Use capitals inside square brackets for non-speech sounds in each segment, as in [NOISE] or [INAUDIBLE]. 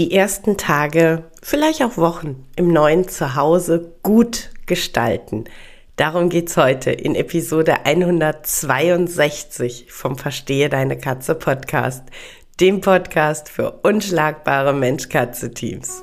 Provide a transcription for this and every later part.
die ersten Tage, vielleicht auch Wochen im neuen Zuhause gut gestalten. Darum geht's heute in Episode 162 vom Verstehe deine Katze Podcast, dem Podcast für unschlagbare Mensch-Katze-Teams.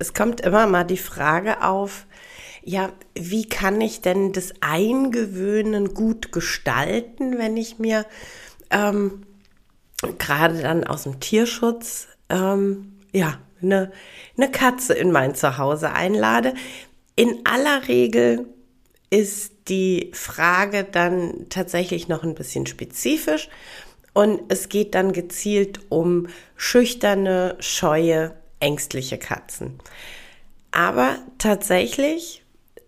Es kommt immer mal die Frage auf, ja, wie kann ich denn das Eingewöhnen gut gestalten, wenn ich mir ähm, gerade dann aus dem Tierschutz ähm, ja eine, eine Katze in mein Zuhause einlade? In aller Regel ist die Frage dann tatsächlich noch ein bisschen spezifisch und es geht dann gezielt um schüchterne, scheue ängstliche Katzen. Aber tatsächlich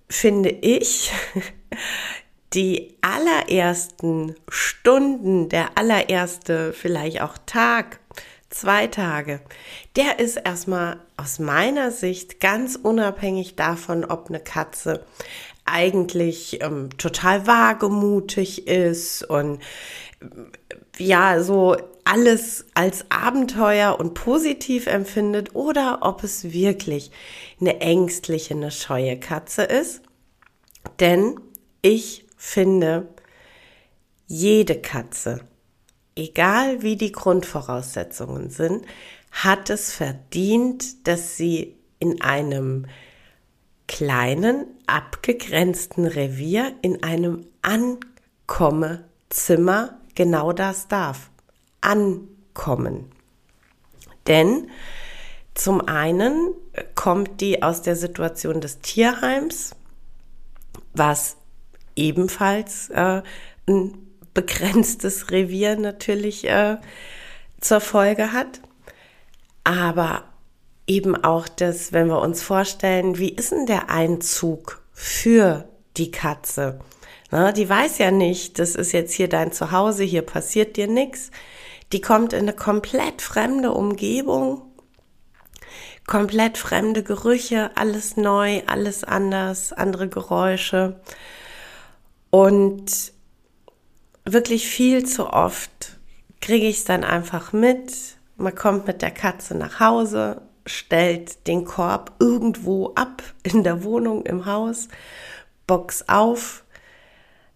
finde ich, [LAUGHS] die allerersten Stunden, der allererste vielleicht auch Tag, zwei Tage, der ist erstmal aus meiner Sicht ganz unabhängig davon, ob eine Katze eigentlich ähm, total wagemutig ist und ja, so alles als Abenteuer und positiv empfindet oder ob es wirklich eine ängstliche, eine scheue Katze ist. Denn ich finde, jede Katze, egal wie die Grundvoraussetzungen sind, hat es verdient, dass sie in einem kleinen, abgegrenzten Revier, in einem Ankommezimmer genau das darf. Ankommen. Denn zum einen kommt die aus der Situation des Tierheims, was ebenfalls äh, ein begrenztes Revier natürlich äh, zur Folge hat. Aber eben auch das, wenn wir uns vorstellen, wie ist denn der Einzug für die Katze? Na, die weiß ja nicht, das ist jetzt hier dein Zuhause, hier passiert dir nichts. Die kommt in eine komplett fremde Umgebung, komplett fremde Gerüche, alles neu, alles anders, andere Geräusche. Und wirklich viel zu oft kriege ich es dann einfach mit. Man kommt mit der Katze nach Hause, stellt den Korb irgendwo ab in der Wohnung, im Haus, Box auf,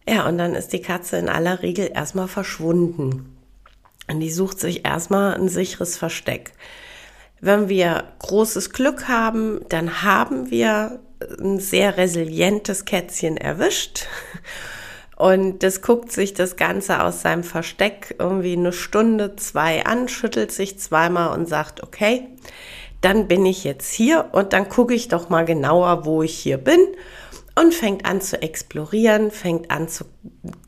ja, und dann ist die Katze in aller Regel erstmal verschwunden. Und die sucht sich erstmal ein sicheres Versteck. Wenn wir großes Glück haben, dann haben wir ein sehr resilientes Kätzchen erwischt. Und das guckt sich das Ganze aus seinem Versteck irgendwie eine Stunde, zwei an, schüttelt sich zweimal und sagt, okay, dann bin ich jetzt hier und dann gucke ich doch mal genauer, wo ich hier bin und fängt an zu explorieren, fängt an zu,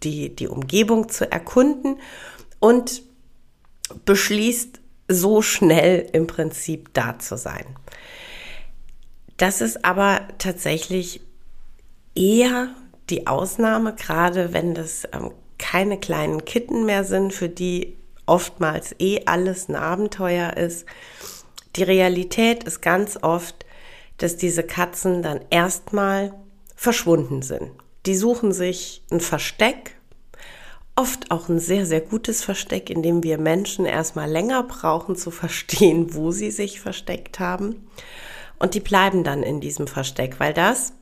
die, die Umgebung zu erkunden und beschließt so schnell im Prinzip da zu sein. Das ist aber tatsächlich eher die Ausnahme, gerade wenn das ähm, keine kleinen Kitten mehr sind, für die oftmals eh alles ein Abenteuer ist. Die Realität ist ganz oft, dass diese Katzen dann erstmal verschwunden sind. Die suchen sich ein Versteck, oft auch ein sehr, sehr gutes Versteck, in dem wir Menschen erstmal länger brauchen zu verstehen, wo sie sich versteckt haben. Und die bleiben dann in diesem Versteck, weil das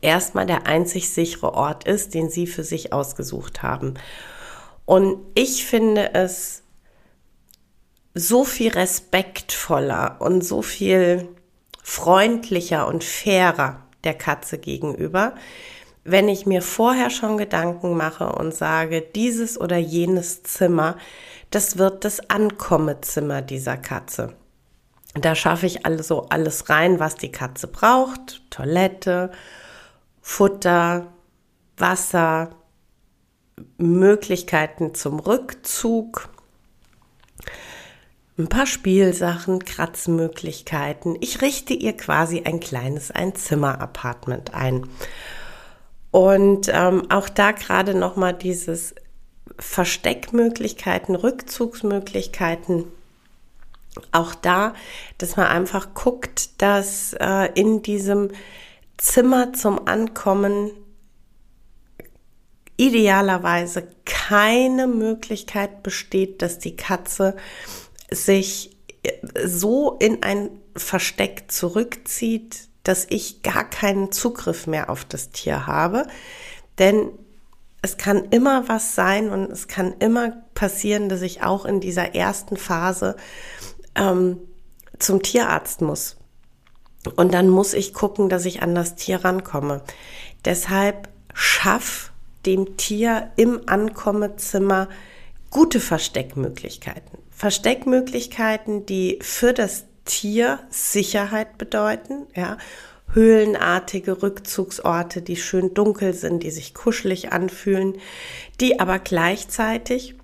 erstmal der einzig sichere Ort ist, den sie für sich ausgesucht haben. Und ich finde es so viel respektvoller und so viel freundlicher und fairer der Katze gegenüber, wenn ich mir vorher schon Gedanken mache und sage, dieses oder jenes Zimmer, das wird das Ankommezimmer dieser Katze. Da schaffe ich also alles rein, was die Katze braucht. Toilette, Futter, Wasser, Möglichkeiten zum Rückzug, ein paar Spielsachen, Kratzmöglichkeiten. Ich richte ihr quasi ein kleines Einzimmer-Apartment ein. Und ähm, auch da gerade nochmal dieses Versteckmöglichkeiten, Rückzugsmöglichkeiten. Auch da, dass man einfach guckt, dass äh, in diesem Zimmer zum Ankommen idealerweise keine Möglichkeit besteht, dass die Katze sich so in ein Versteck zurückzieht, dass ich gar keinen Zugriff mehr auf das Tier habe. Denn es kann immer was sein und es kann immer passieren, dass ich auch in dieser ersten Phase ähm, zum Tierarzt muss. Und dann muss ich gucken, dass ich an das Tier rankomme. Deshalb schaff dem Tier im Ankommezimmer gute Versteckmöglichkeiten. Versteckmöglichkeiten, die für das Tier Sicherheit bedeuten, ja, höhlenartige Rückzugsorte, die schön dunkel sind, die sich kuschelig anfühlen, die aber gleichzeitig,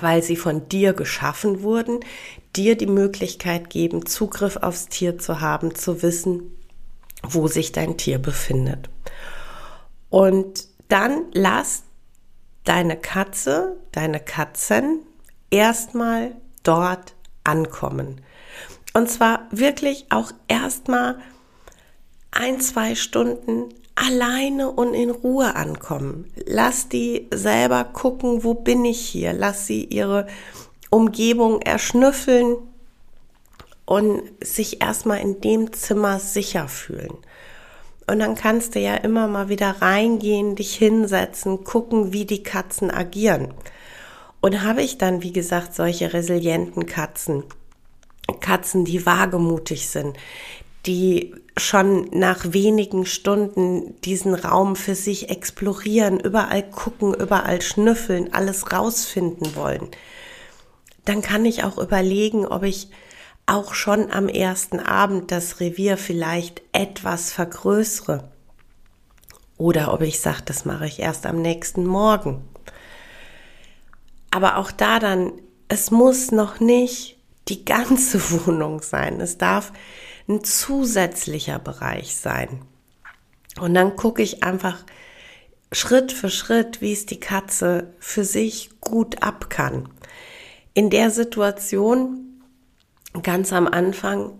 weil sie von dir geschaffen wurden, dir die Möglichkeit geben, Zugriff aufs Tier zu haben, zu wissen, wo sich dein Tier befindet. Und dann lass deine Katze, deine Katzen erstmal dort ankommen. Und zwar wirklich auch erstmal ein, zwei Stunden alleine und in Ruhe ankommen. Lass die selber gucken, wo bin ich hier. Lass sie ihre Umgebung erschnüffeln und sich erstmal in dem Zimmer sicher fühlen. Und dann kannst du ja immer mal wieder reingehen, dich hinsetzen, gucken, wie die Katzen agieren. Und habe ich dann, wie gesagt, solche resilienten Katzen, Katzen, die wagemutig sind, die schon nach wenigen Stunden diesen Raum für sich explorieren, überall gucken, überall schnüffeln, alles rausfinden wollen, dann kann ich auch überlegen, ob ich auch schon am ersten Abend das Revier vielleicht etwas vergrößere. Oder ob ich sage, das mache ich erst am nächsten Morgen. Aber auch da dann, es muss noch nicht die ganze [LAUGHS] Wohnung sein. Es darf ein zusätzlicher Bereich sein. Und dann gucke ich einfach Schritt für Schritt, wie es die Katze für sich gut ab kann. In der Situation ganz am Anfang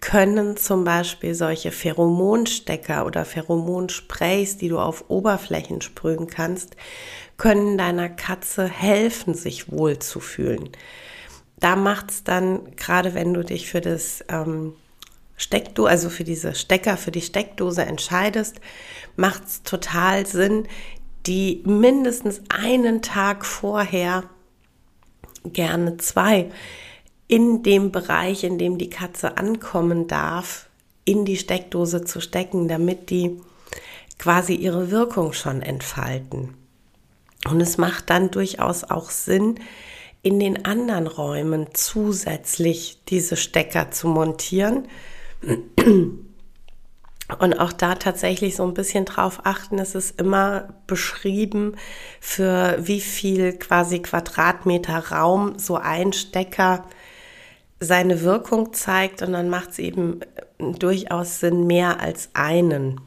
können zum Beispiel solche Pheromonstecker oder Pheromonsprays, die du auf Oberflächen sprühen kannst, können deiner Katze helfen, sich wohl zu fühlen. Da macht es dann, gerade wenn du dich für das ähm, Steckdose, also für diese Stecker, für die Steckdose entscheidest, macht es total Sinn, die mindestens einen Tag vorher, gerne zwei, in dem Bereich, in dem die Katze ankommen darf, in die Steckdose zu stecken, damit die quasi ihre Wirkung schon entfalten. Und es macht dann durchaus auch Sinn, in den anderen Räumen zusätzlich diese Stecker zu montieren. Und auch da tatsächlich so ein bisschen drauf achten, es ist immer beschrieben, für wie viel quasi Quadratmeter Raum so ein Stecker seine Wirkung zeigt und dann macht es eben durchaus Sinn, mehr als einen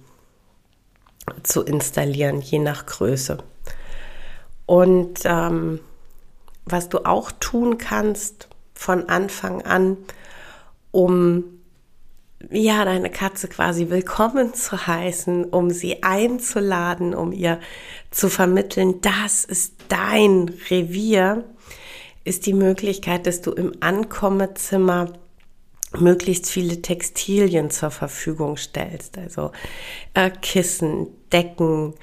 zu installieren, je nach Größe. Und ähm, was du auch tun kannst von Anfang an, um ja, deine Katze quasi willkommen [LAUGHS] zu heißen, um sie einzuladen, um ihr zu vermitteln, das ist dein Revier, ist die Möglichkeit, dass du im Ankommezimmer möglichst viele Textilien zur Verfügung stellst. Also äh, Kissen, Decken,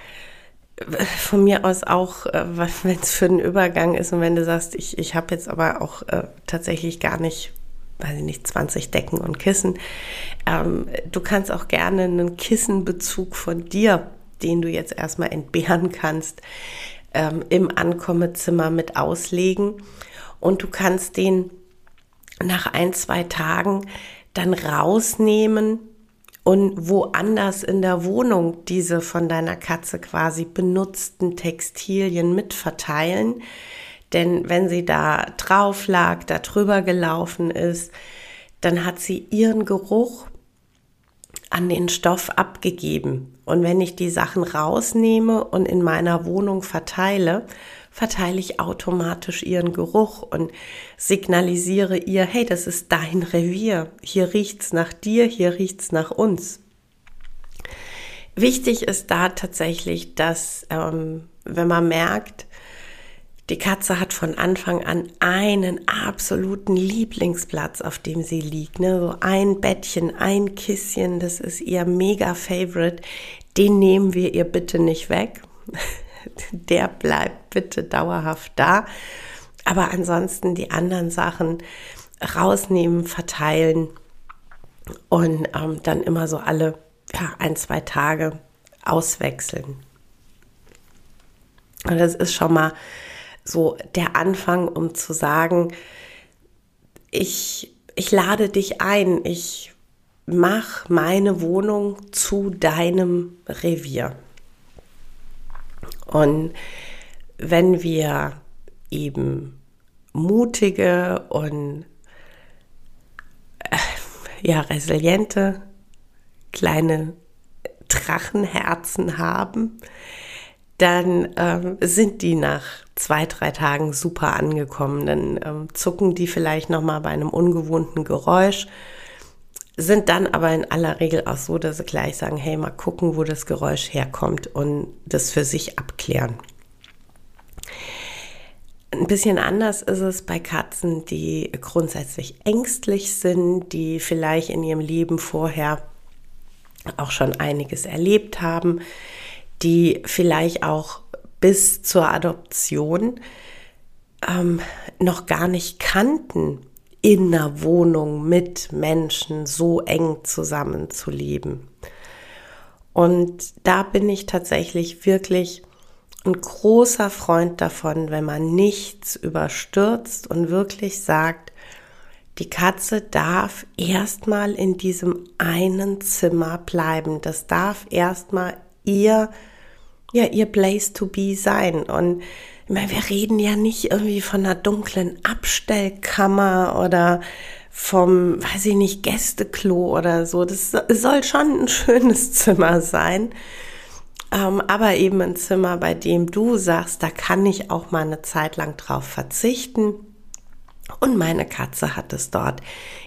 von mir aus auch, äh, wenn es für den Übergang ist und wenn du sagst, ich, ich habe jetzt aber auch äh, tatsächlich gar nicht weiß ich nicht, 20 Decken und Kissen. Ähm, du kannst auch gerne einen Kissenbezug von dir, den du jetzt erstmal entbehren kannst, ähm, im Ankommezimmer mit auslegen. Und du kannst den nach ein, zwei Tagen dann rausnehmen und woanders in der Wohnung diese von deiner Katze quasi benutzten Textilien mitverteilen. Denn wenn sie da drauf lag, da drüber gelaufen ist, dann hat sie ihren Geruch an den Stoff abgegeben. Und wenn ich die Sachen rausnehme und in meiner Wohnung verteile, verteile ich automatisch ihren Geruch und signalisiere ihr, hey, das ist dein Revier. Hier riecht's nach dir, hier riecht's nach uns. Wichtig ist da tatsächlich, dass ähm, wenn man merkt, die Katze hat von Anfang an einen absoluten Lieblingsplatz, auf dem sie liegt. Ne? So ein Bettchen, ein Kisschen, das ist ihr mega Favorite. Den nehmen wir ihr bitte nicht weg. [LAUGHS] Der bleibt bitte dauerhaft da. Aber ansonsten die anderen Sachen rausnehmen, verteilen und ähm, dann immer so alle ja, ein, zwei Tage auswechseln. Und das ist schon mal so der Anfang, um zu sagen, ich, ich lade dich ein, ich mach meine Wohnung zu deinem Revier. Und wenn wir eben mutige und äh, ja resiliente kleine Drachenherzen haben, dann ähm, sind die nach zwei, drei Tagen super angekommen. Dann ähm, zucken die vielleicht nochmal bei einem ungewohnten Geräusch, sind dann aber in aller Regel auch so, dass sie gleich sagen, hey, mal gucken, wo das Geräusch herkommt und das für sich abklären. Ein bisschen anders ist es bei Katzen, die grundsätzlich ängstlich sind, die vielleicht in ihrem Leben vorher auch schon einiges erlebt haben, die vielleicht auch bis zur Adoption ähm, noch gar nicht kannten, in einer Wohnung mit Menschen so eng zusammenzuleben. Und da bin ich tatsächlich wirklich ein großer Freund davon, wenn man nichts überstürzt und wirklich sagt, die Katze darf erstmal in diesem einen Zimmer bleiben. Das darf erstmal ihr ja ihr Place to be sein. Und ich meine, wir reden ja nicht irgendwie von einer dunklen Abstellkammer oder vom, weiß ich nicht, Gästeklo oder so. Das soll schon ein schönes Zimmer sein. Ähm, aber eben ein Zimmer, bei dem du sagst, da kann ich auch mal eine Zeit lang drauf verzichten. Und meine Katze hat es dort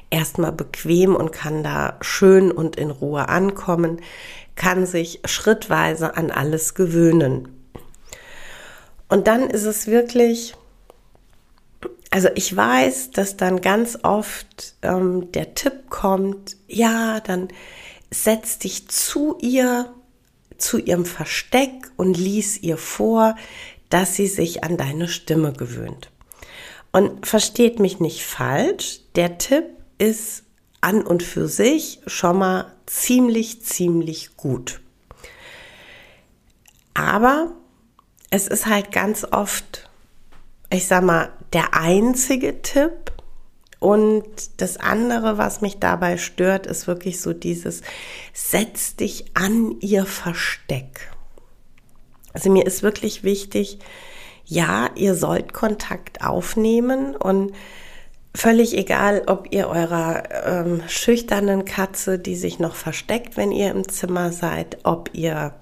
erstmal bequem und kann da schön und in Ruhe ankommen kann sich schrittweise an alles gewöhnen. Und dann ist es wirklich, also ich weiß, dass dann ganz oft ähm, der Tipp kommt, ja, dann setz dich zu ihr, zu ihrem Versteck und lies ihr vor, dass sie sich an deine Stimme gewöhnt. Und versteht mich nicht falsch, der Tipp ist an und für sich schon mal ziemlich, ziemlich gut. Aber es ist halt ganz oft, ich sag mal, der einzige Tipp. Und das andere, was mich dabei stört, ist wirklich so dieses, setz dich an ihr Versteck. Also mir ist wirklich wichtig, ja, ihr sollt Kontakt aufnehmen und Völlig egal, ob ihr eurer ähm, schüchternen Katze, die sich noch versteckt, wenn ihr im Zimmer seid, ob ihr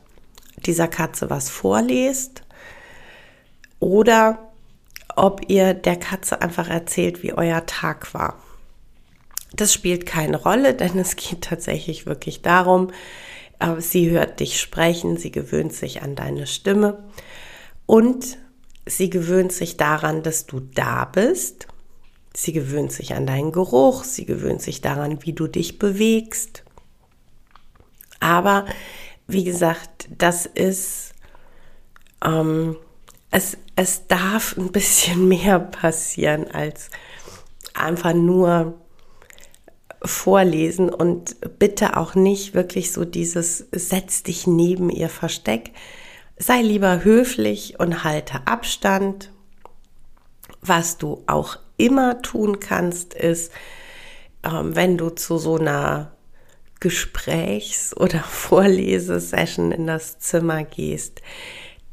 dieser Katze was vorlest oder ob ihr der Katze einfach erzählt, wie euer Tag war. Das spielt keine Rolle, denn es geht tatsächlich wirklich darum, äh, sie hört dich sprechen, sie gewöhnt sich an deine Stimme und sie gewöhnt sich daran, dass du da bist Sie gewöhnt sich an deinen Geruch, sie gewöhnt sich daran, wie du dich bewegst. Aber wie gesagt, das ist, ähm, es, es darf ein bisschen [LAUGHS] mehr passieren als einfach nur vorlesen und bitte auch nicht wirklich so dieses setz dich neben ihr Versteck. Sei lieber höflich und halte Abstand. Was du auch immer tun kannst, ist, ähm, wenn du zu so einer Gesprächs- oder [LAUGHS] Vorlesesession in das Zimmer gehst,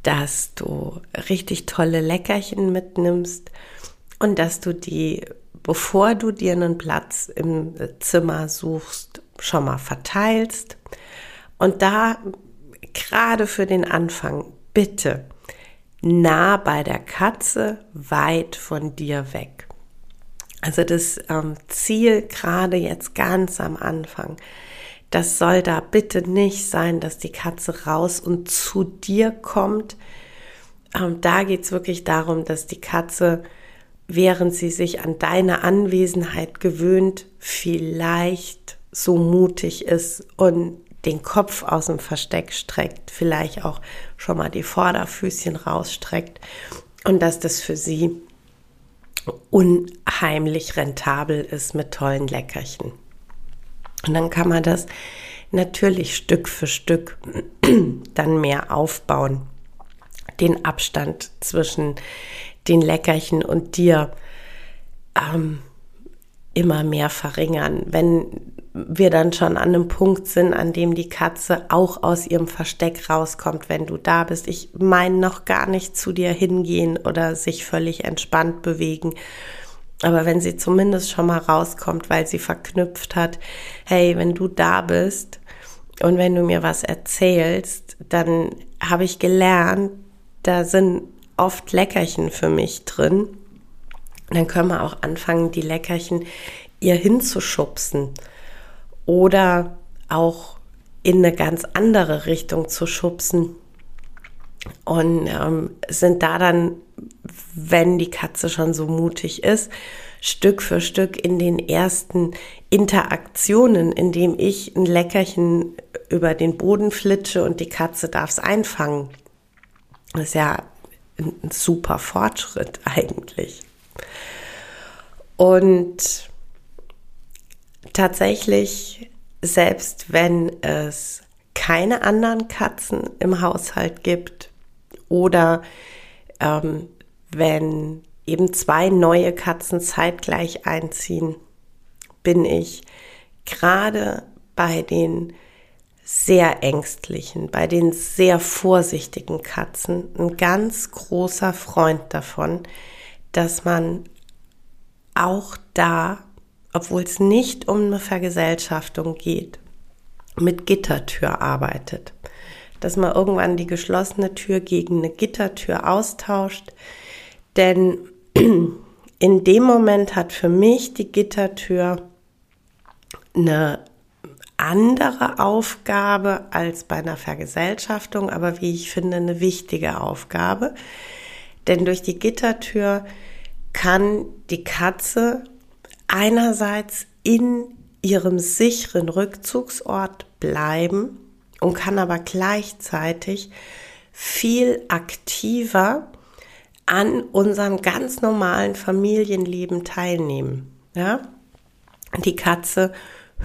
dass du richtig tolle Leckerchen mitnimmst und dass du die, bevor du dir einen Platz im Zimmer suchst, schon mal verteilst. Und da gerade für den Anfang bitte nah bei der Katze, weit von dir weg. Also das ähm, Ziel gerade jetzt ganz am Anfang, das soll da bitte nicht sein, dass die Katze raus und zu dir kommt. Ähm, da geht's wirklich darum, dass die Katze, während sie sich an deine Anwesenheit gewöhnt, vielleicht so mutig ist und den Kopf aus dem Versteck streckt, vielleicht auch schon mal die Vorderfüßchen rausstreckt und dass das für sie unheimlich rentabel ist mit tollen Leckerchen. Und dann kann man das natürlich Stück für Stück [CLEARS THROAT] dann mehr aufbauen. Den Abstand zwischen den Leckerchen und dir ähm, immer mehr verringern. Wenn wir dann schon an einem Punkt sind, an dem die Katze auch aus ihrem Versteck rauskommt, wenn du da bist. Ich meine noch gar nicht zu dir hingehen oder sich völlig entspannt bewegen. Aber wenn sie zumindest schon mal rauskommt, weil sie verknüpft hat, hey, wenn du da bist und wenn du mir was erzählst, dann habe ich gelernt, da sind oft Leckerchen für mich drin. Dann können wir auch anfangen, die Leckerchen ihr hinzuschubsen oder auch in eine ganz andere Richtung zu schubsen. Und ähm, sind da dann, wenn die Katze schon so mutig ist, Stück für Stück in den ersten Interaktionen, indem ich ein Leckerchen über den Boden flitsche und die Katze darf es einfangen. Das ist ja ein super Fortschritt [LAUGHS] eigentlich. Und tatsächlich, selbst wenn es keine anderen Katzen im Haushalt gibt oder ähm, wenn eben zwei neue Katzen zeitgleich einziehen, bin ich gerade bei den sehr ängstlichen, bei den sehr vorsichtigen Katzen ein ganz großer Freund davon, dass man auch da obwohl es nicht um eine Vergesellschaftung geht, mit Gittertür arbeitet. Dass man irgendwann die geschlossene Tür gegen eine Gittertür austauscht. Denn [CLEARS THROAT] in dem Moment hat für mich die Gittertür eine andere Aufgabe als bei einer Vergesellschaftung, aber wie ich finde, eine wichtige Aufgabe. Denn durch die Gittertür kann die Katze einerseits in ihrem sicheren Rückzugsort bleiben und kann aber gleichzeitig viel aktiver an unserem ganz normalen Familienleben teilnehmen. Ja? Die Katze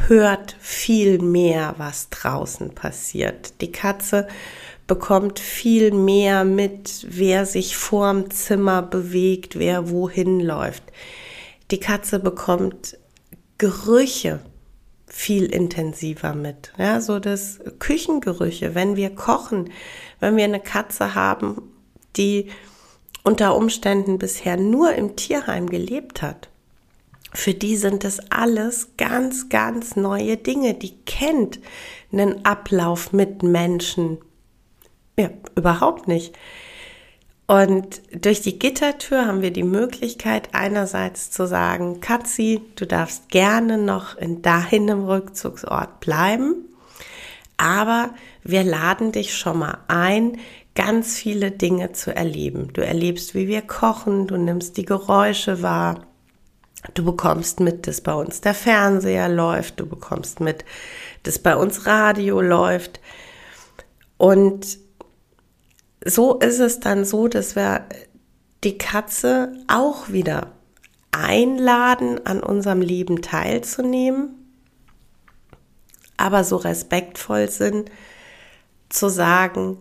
hört viel mehr, was draußen passiert. Die Katze bekommt viel mehr mit, wer sich vorm Zimmer bewegt, wer wohin läuft. Die Katze bekommt Gerüche viel intensiver mit. Ja, so das Küchengerüche, wenn wir kochen, wenn wir eine Katze haben, die unter Umständen bisher nur im Tierheim gelebt hat. Für die sind das alles ganz, ganz neue Dinge. Die kennt einen Ablauf mit Menschen. Ja, überhaupt nicht. Und durch die Gittertür haben wir die Möglichkeit, einerseits zu sagen, Katzi, du darfst gerne noch in deinem Rückzugsort bleiben, aber wir laden dich schon mal ein, ganz viele Dinge zu erleben. Du erlebst, wie wir kochen, du nimmst die Geräusche wahr, du bekommst mit, dass bei uns der Fernseher läuft, du bekommst mit, dass bei uns Radio läuft und so ist es dann so, dass wir die Katze auch wieder einladen, an unserem Leben teilzunehmen, aber so respektvoll sind, zu sagen,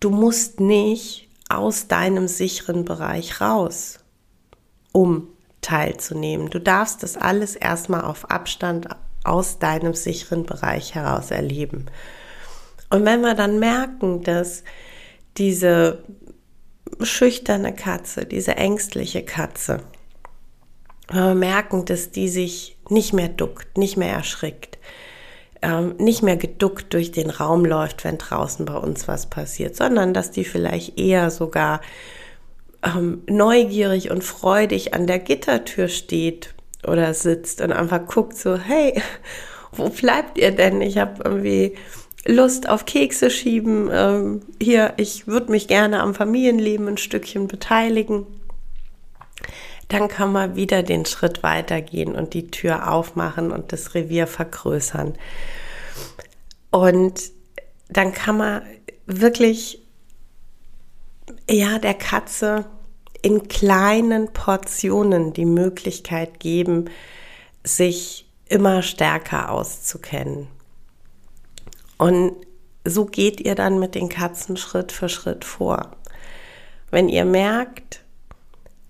du musst nicht aus deinem sicheren Bereich raus, um teilzunehmen. Du darfst das alles erstmal auf Abstand aus deinem sicheren Bereich heraus erleben. Und wenn wir dann merken, dass diese schüchterne Katze, diese ängstliche Katze, wenn wir merken, dass die sich nicht mehr duckt, nicht mehr erschrickt, ähm, nicht mehr geduckt durch den Raum läuft, wenn draußen bei uns was passiert, sondern dass die vielleicht eher sogar ähm, neugierig und freudig an der Gittertür steht oder sitzt und einfach guckt so, hey, [LAUGHS] wo bleibt ihr denn? Ich habe irgendwie Lust auf Kekse schieben. Ähm, hier, ich würde mich gerne am Familienleben ein Stückchen beteiligen. Dann kann man wieder den Schritt weitergehen und die Tür aufmachen und das Revier vergrößern. Und dann kann man wirklich, ja, der Katze in kleinen Portionen die Möglichkeit geben, sich immer stärker auszukennen. Und so geht ihr dann mit den Katzen Schritt für Schritt vor. Wenn ihr merkt,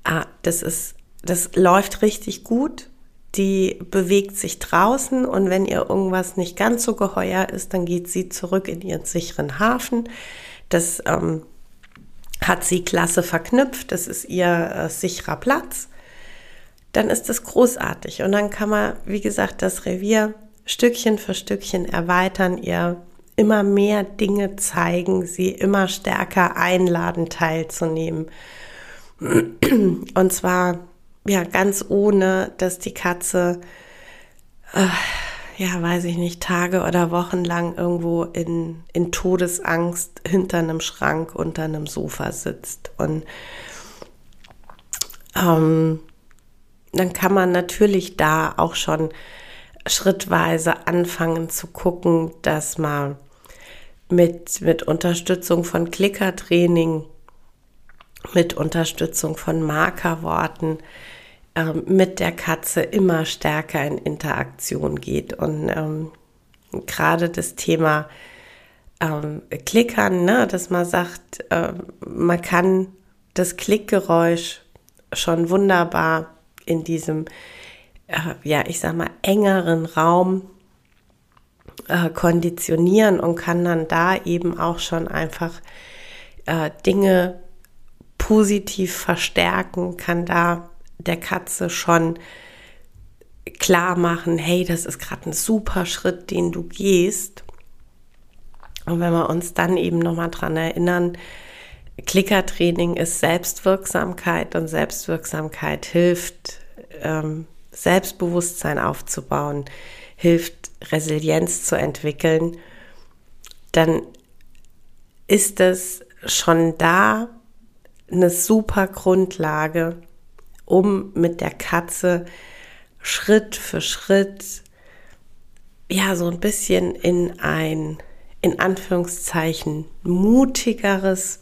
ah, das ist, das läuft richtig gut, die bewegt sich draußen und wenn ihr irgendwas nicht ganz so geheuer ist, dann geht sie zurück in ihren sicheren Hafen. Das ähm, hat sie klasse verknüpft, das ist ihr äh, sicherer Platz. Dann ist das großartig und dann kann man, wie gesagt, das Revier Stückchen für Stückchen erweitern, ihr immer mehr Dinge zeigen, sie immer stärker einladen, teilzunehmen. Und zwar ja ganz ohne, dass die Katze äh, ja, weiß ich nicht, Tage oder Wochen lang irgendwo in, in Todesangst hinter einem Schrank unter einem Sofa sitzt. Und ähm, dann kann man natürlich da auch schon schrittweise anfangen zu gucken, dass man mit, mit Unterstützung von Klickertraining, mit Unterstützung von Markerworten, ähm, mit der Katze immer stärker in Interaktion geht. Und ähm, gerade das Thema ähm, Klickern, ne, dass man sagt, äh, man kann das Klickgeräusch schon wunderbar in diesem, äh, ja, ich sag mal, engeren Raum äh, konditionieren und kann dann da eben auch schon einfach äh, Dinge positiv verstärken, kann da der Katze schon klar machen, hey, das ist gerade ein super Schritt, den du gehst. Und wenn wir uns dann eben nochmal dran erinnern, Klickertraining ist Selbstwirksamkeit und Selbstwirksamkeit hilft, ähm, Selbstbewusstsein aufzubauen, hilft, Resilienz zu entwickeln, dann ist es schon da eine super Grundlage, um mit der Katze Schritt für Schritt ja so ein bisschen in ein in Anführungszeichen mutigeres,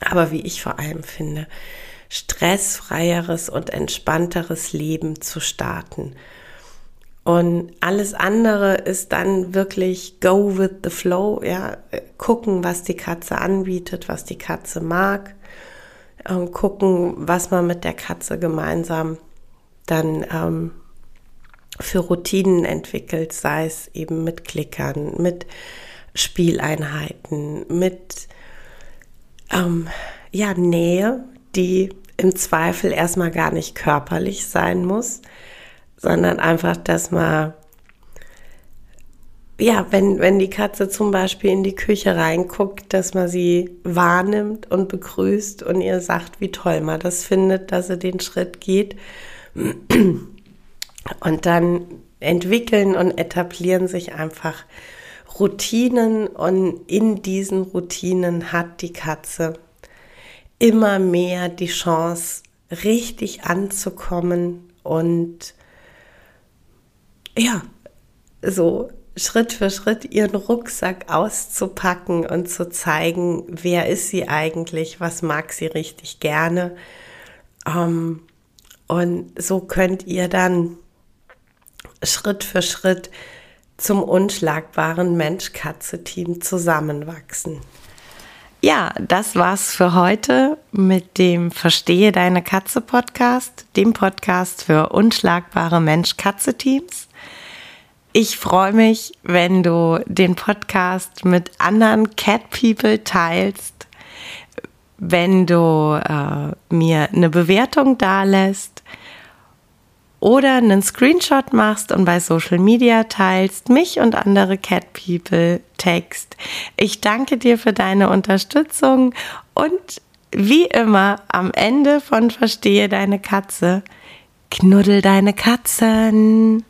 aber wie ich vor allem finde, stressfreieres und entspannteres Leben zu starten. Und alles andere ist dann wirklich go with the flow, ja, gucken, was die Katze anbietet, was die Katze mag. Ähm, gucken, was man mit der Katze gemeinsam dann ähm, für Routinen entwickelt, sei es eben mit Klickern, mit Spieleinheiten, mit ähm, ja, Nähe, die im Zweifel erstmal gar nicht körperlich sein muss, sondern einfach, dass man ja, wenn, wenn die Katze zum Beispiel in die Küche reinguckt, dass man sie wahrnimmt und begrüßt und ihr sagt, wie toll man das findet, dass sie den Schritt geht. Und dann entwickeln und etablieren sich einfach Routinen und in diesen Routinen hat die Katze immer mehr die Chance, richtig anzukommen und ja, so Schritt für Schritt ihren Rucksack auszupacken und zu zeigen, wer ist sie eigentlich, was mag sie richtig gerne. Ähm, und so könnt ihr dann Schritt für Schritt zum unschlagbaren Mensch-Katze-Team zusammenwachsen. Ja, das war's für heute mit dem Verstehe deine Katze Podcast, dem Podcast für unschlagbare Mensch-Katze-Teams. Ich freue mich, wenn du den Podcast mit anderen Cat People teilst, wenn du äh, mir eine Bewertung dalässt oder einen Screenshot machst und bei Social Media teilst, mich und andere Cat People text. Ich danke dir für deine Unterstützung und wie immer am Ende von Verstehe deine Katze, knuddel deine Katzen.